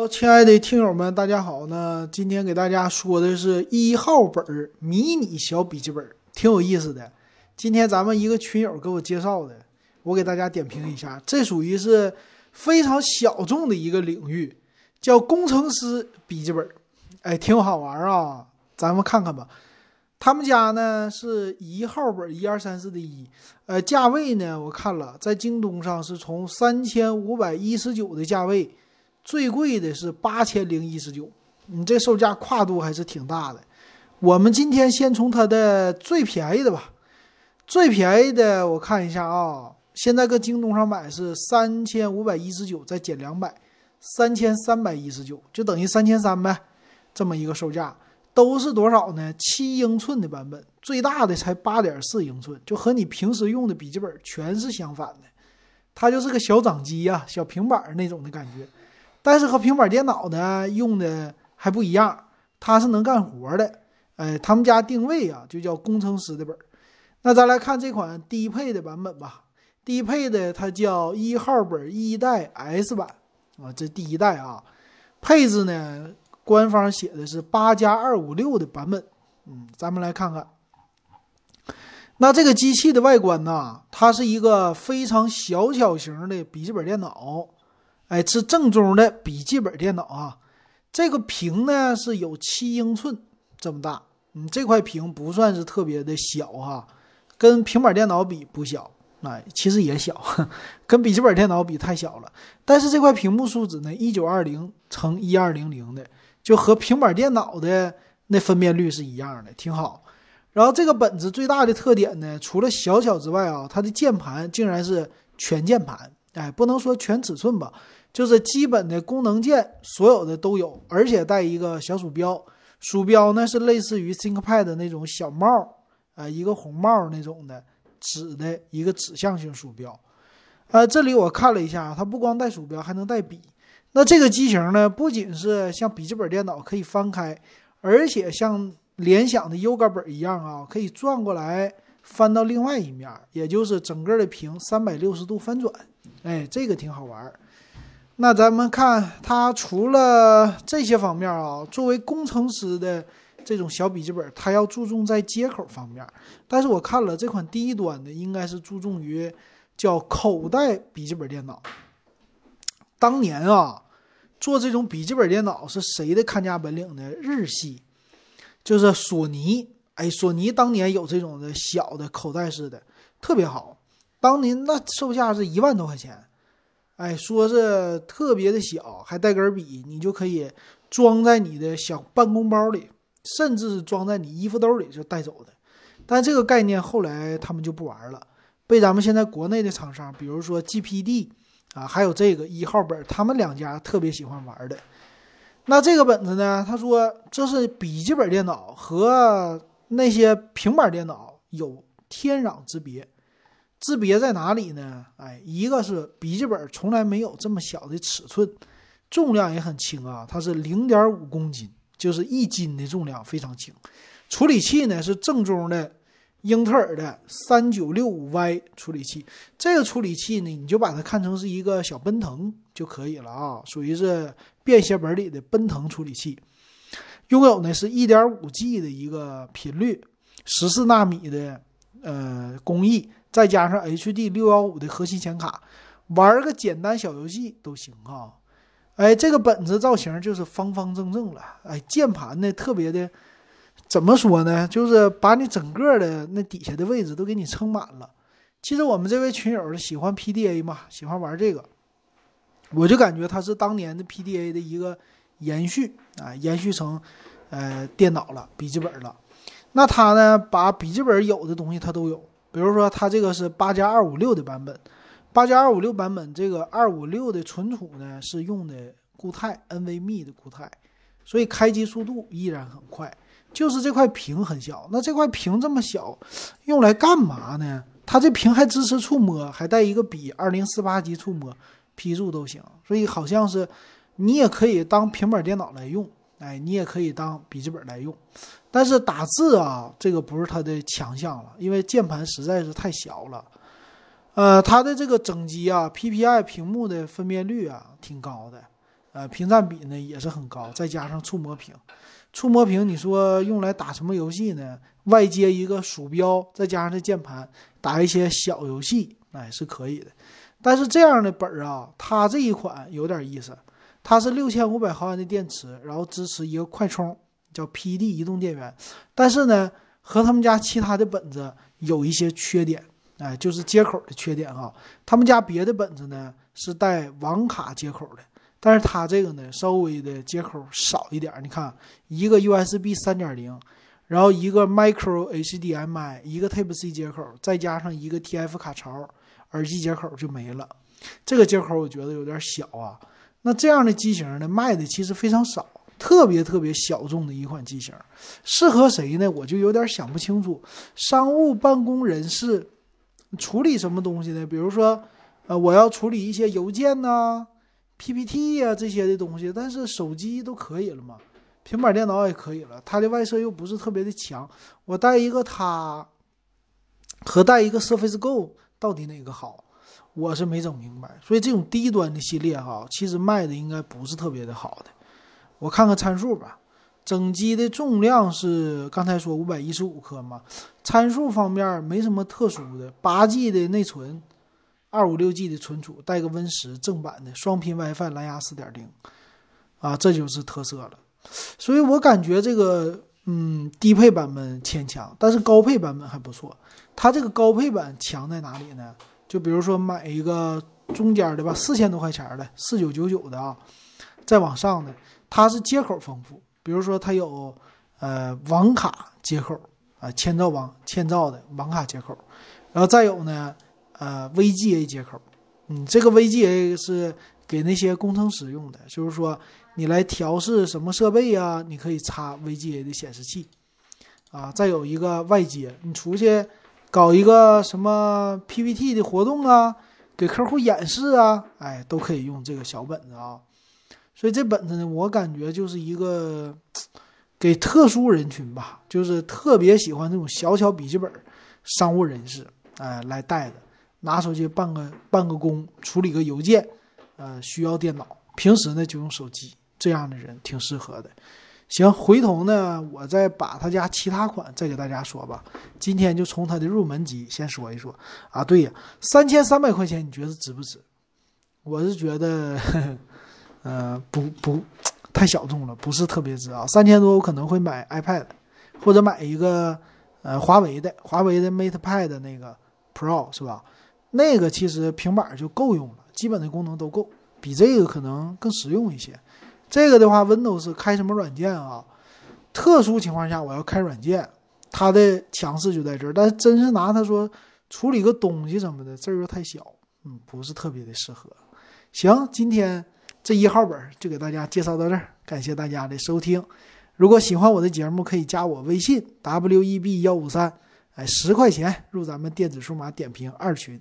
好，亲爱的听友们，大家好。呢今天给大家说的是一号本儿迷你小笔记本，挺有意思的。今天咱们一个群友给我介绍的，我给大家点评一下。这属于是非常小众的一个领域，叫工程师笔记本，哎，挺好玩啊。咱们看看吧。他们家呢是一号本一二三四的一，呃，价位呢我看了，在京东上是从三千五百一十九的价位。最贵的是八千零一十九，你这售价跨度还是挺大的。我们今天先从它的最便宜的吧，最便宜的我看一下啊，现在搁京东上买是三千五百一十九，再减两百，三千三百一十九，就等于三千三呗，这么一个售价，都是多少呢？七英寸的版本，最大的才八点四英寸，就和你平时用的笔记本全是相反的，它就是个小掌机呀，小平板那种的感觉。但是和平板电脑呢用的还不一样，它是能干活的。哎，他们家定位啊就叫工程师的本儿。那咱来看这款低配的版本吧。低配的它叫一号本一代 S 版啊，这第一代啊。配置呢，官方写的是八加二五六的版本。嗯，咱们来看看。那这个机器的外观呢，它是一个非常小巧型的笔记本电脑。哎，是正宗的笔记本电脑啊！这个屏呢是有七英寸这么大，嗯，这块屏不算是特别的小哈，跟平板电脑比不小，哎，其实也小，跟笔记本电脑比太小了。但是这块屏幕素质呢，一九二零乘一二零零的，就和平板电脑的那分辨率是一样的，挺好。然后这个本子最大的特点呢，除了小巧之外啊，它的键盘竟然是全键盘，哎，不能说全尺寸吧。就是基本的功能键，所有的都有，而且带一个小鼠标。鼠标呢是类似于 ThinkPad 那种小帽，啊，一个红帽那种的指的一个指向性鼠标。呃，这里我看了一下，它不光带鼠标，还能带笔。那这个机型呢，不仅是像笔记本电脑可以翻开，而且像联想的 Yoga 本一样啊，可以转过来翻到另外一面，也就是整个的屏三百六十度翻转。哎，这个挺好玩。那咱们看它除了这些方面啊，作为工程师的这种小笔记本，它要注重在接口方面。但是我看了这款低端的，应该是注重于叫口袋笔记本电脑。当年啊，做这种笔记本电脑是谁的看家本领呢？日系，就是索尼。哎，索尼当年有这种的小的口袋式的，特别好。当年那售价是一万多块钱。哎，说是特别的小，还带根笔，你就可以装在你的小办公包里，甚至是装在你衣服兜里就带走的。但这个概念后来他们就不玩了，被咱们现在国内的厂商，比如说 GPD 啊，还有这个一号本，他们两家特别喜欢玩的。那这个本子呢？他说这是笔记本电脑和那些平板电脑有天壤之别。之别在哪里呢？哎，一个是笔记本从来没有这么小的尺寸，重量也很轻啊，它是零点五公斤，就是一斤的重量，非常轻。处理器呢是正宗的英特尔的三九六五 Y 处理器，这个处理器呢你就把它看成是一个小奔腾就可以了啊，属于是便携本里的奔腾处理器。拥有呢是一点五 G 的一个频率，十四纳米的呃工艺。再加上 HD 六幺五的核心显卡，玩个简单小游戏都行啊！哎，这个本子造型就是方方正正了，哎，键盘呢特别的，怎么说呢？就是把你整个的那底下的位置都给你撑满了。其实我们这位群友喜欢 PDA 嘛，喜欢玩这个，我就感觉它是当年的 PDA 的一个延续啊，延续成呃电脑了，笔记本了。那它呢，把笔记本有的东西它都有。比如说，它这个是八加二五六的版本，八加二五六版本，这个二五六的存储呢是用的固态 NVMe 的固态，所以开机速度依然很快。就是这块屏很小，那这块屏这么小，用来干嘛呢？它这屏还支持触摸，还带一个笔，二零四八级触摸，批注都行。所以好像是你也可以当平板电脑来用。哎，你也可以当笔记本来用，但是打字啊，这个不是它的强项了，因为键盘实在是太小了。呃，它的这个整机啊，PPI 屏幕的分辨率啊挺高的，呃，屏占比呢也是很高，再加上触摸屏，触摸屏你说用来打什么游戏呢？外接一个鼠标，再加上这键盘，打一些小游戏，哎是可以的。但是这样的本儿啊，它这一款有点意思，它是六千五百毫安的电池，然后支持一个快充，叫 PD 移动电源。但是呢，和他们家其他的本子有一些缺点，哎，就是接口的缺点哈。他们家别的本子呢是带网卡接口的。但是它这个呢，稍微的接口少一点。你看，一个 USB 三点零，然后一个 Micro HDMI，一个 Type C 接口，再加上一个 TF 卡槽，耳机接口就没了。这个接口我觉得有点小啊。那这样的机型呢，卖的其实非常少，特别特别小众的一款机型，适合谁呢？我就有点想不清楚。商务办公人士处理什么东西呢？比如说，呃，我要处理一些邮件呐。PPT 呀这些的东西，但是手机都可以了嘛，平板电脑也可以了。它的外设又不是特别的强，我带一个它和带一个 Surface Go 到底哪个好？我是没整明白。所以这种低端的系列哈，其实卖的应该不是特别的好的。我看看参数吧，整机的重量是刚才说五百一十五克嘛，参数方面没什么特殊的，八 G 的内存。二五六 G 的存储，带个 Win 十正版的双频 WiFi 蓝牙四点零，啊，这就是特色了。所以我感觉这个，嗯，低配版本牵强，但是高配版本还不错。它这个高配版强在哪里呢？就比如说买一个中间的吧，四千多块钱的，四九九九的啊，再往上的，它是接口丰富。比如说它有呃网卡接口啊，千兆网千兆的网卡接口，然后再有呢。呃，VGA 接口，嗯，这个 VGA 是给那些工程师用的，就是说你来调试什么设备呀，你可以插 VGA 的显示器，啊，再有一个外接，你出去搞一个什么 PPT 的活动啊，给客户演示啊，哎，都可以用这个小本子啊。所以这本子呢，我感觉就是一个 给特殊人群吧，就是特别喜欢这种小巧笔记本，商务人士哎来带的。拿手机办个办个工，处理个邮件，呃，需要电脑。平时呢就用手机，这样的人挺适合的。行，回头呢我再把他家其他款再给大家说吧。今天就从他的入门级先说一说啊。对呀，三千三百块钱你觉得值不值？我是觉得，呵呃，不不太小众了，不是特别值啊。三千多我可能会买 iPad，或者买一个呃华为的华为的 MatePad 那个 Pro 是吧？那个其实平板就够用了，基本的功能都够，比这个可能更实用一些。这个的话，Windows 开什么软件啊？特殊情况下我要开软件，它的强势就在这儿。但是真是拿它说处理个东西什么的，字儿又太小，嗯，不是特别的适合。行，今天这一号本就给大家介绍到这儿，感谢大家的收听。如果喜欢我的节目，可以加我微信 w e b 幺五三，哎，十块钱入咱们电子数码点评二群。